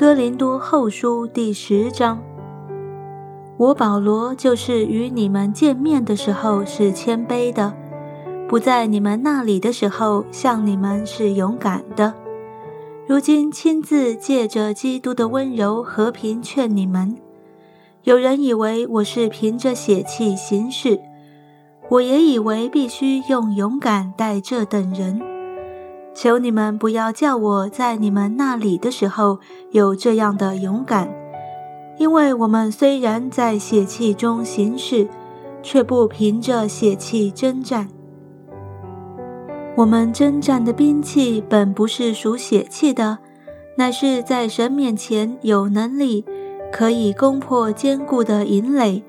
哥林多后书第十章。我保罗就是与你们见面的时候是谦卑的，不在你们那里的时候向你们是勇敢的。如今亲自借着基督的温柔和平劝你们。有人以为我是凭着血气行事，我也以为必须用勇敢待这等人。求你们不要叫我在你们那里的时候有这样的勇敢。因为我们虽然在血气中行事，却不凭着血气征战。我们征战的兵器本不是属血气的，乃是在神面前有能力，可以攻破坚固的营垒，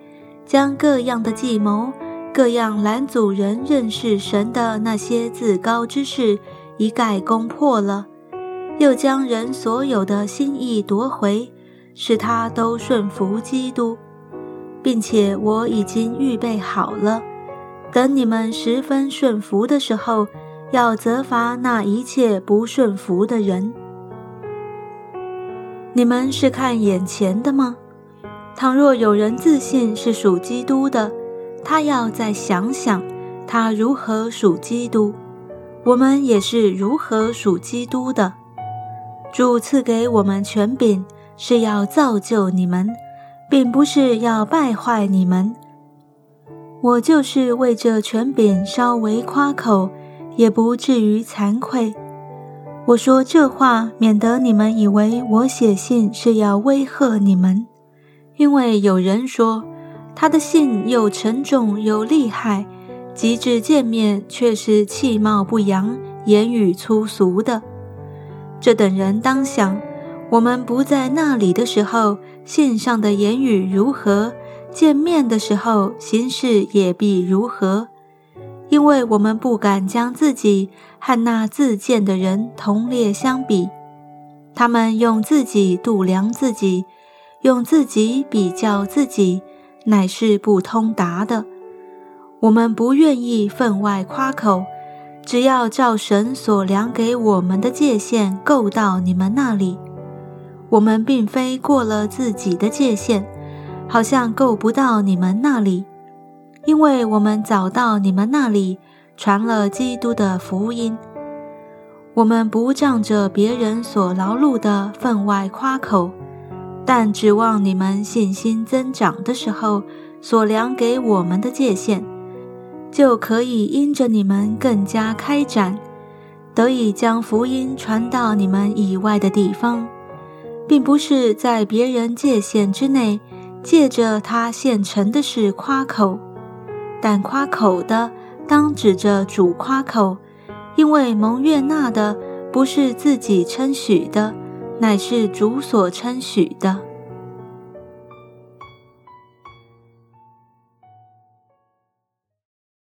将各样的计谋、各样拦阻人认识神的那些自高之事一概攻破了，又将人所有的心意夺回。使他都顺服基督，并且我已经预备好了，等你们十分顺服的时候，要责罚那一切不顺服的人。你们是看眼前的吗？倘若有人自信是属基督的，他要再想想，他如何属基督。我们也是如何属基督的。主赐给我们权柄。是要造就你们，并不是要败坏你们。我就是为这权柄稍微夸口，也不至于惭愧。我说这话，免得你们以为我写信是要威吓你们。因为有人说他的信又沉重又厉害，及至见面却是气貌不扬、言语粗俗的。这等人当想。我们不在那里的时候，信上的言语如何；见面的时候，行事也必如何。因为我们不敢将自己和那自见的人同列相比。他们用自己度量自己，用自己比较自己，乃是不通达的。我们不愿意分外夸口，只要照神所量给我们的界限够到你们那里。我们并非过了自己的界限，好像够不到你们那里，因为我们早到你们那里传了基督的福音。我们不仗着别人所劳碌的分外夸口，但指望你们信心增长的时候所量给我们的界限，就可以因着你们更加开展，得以将福音传到你们以外的地方。并不是在别人界限之内，借着他现成的事夸口，但夸口的当指着主夸口，因为蒙悦纳的不是自己称许的，乃是主所称许的。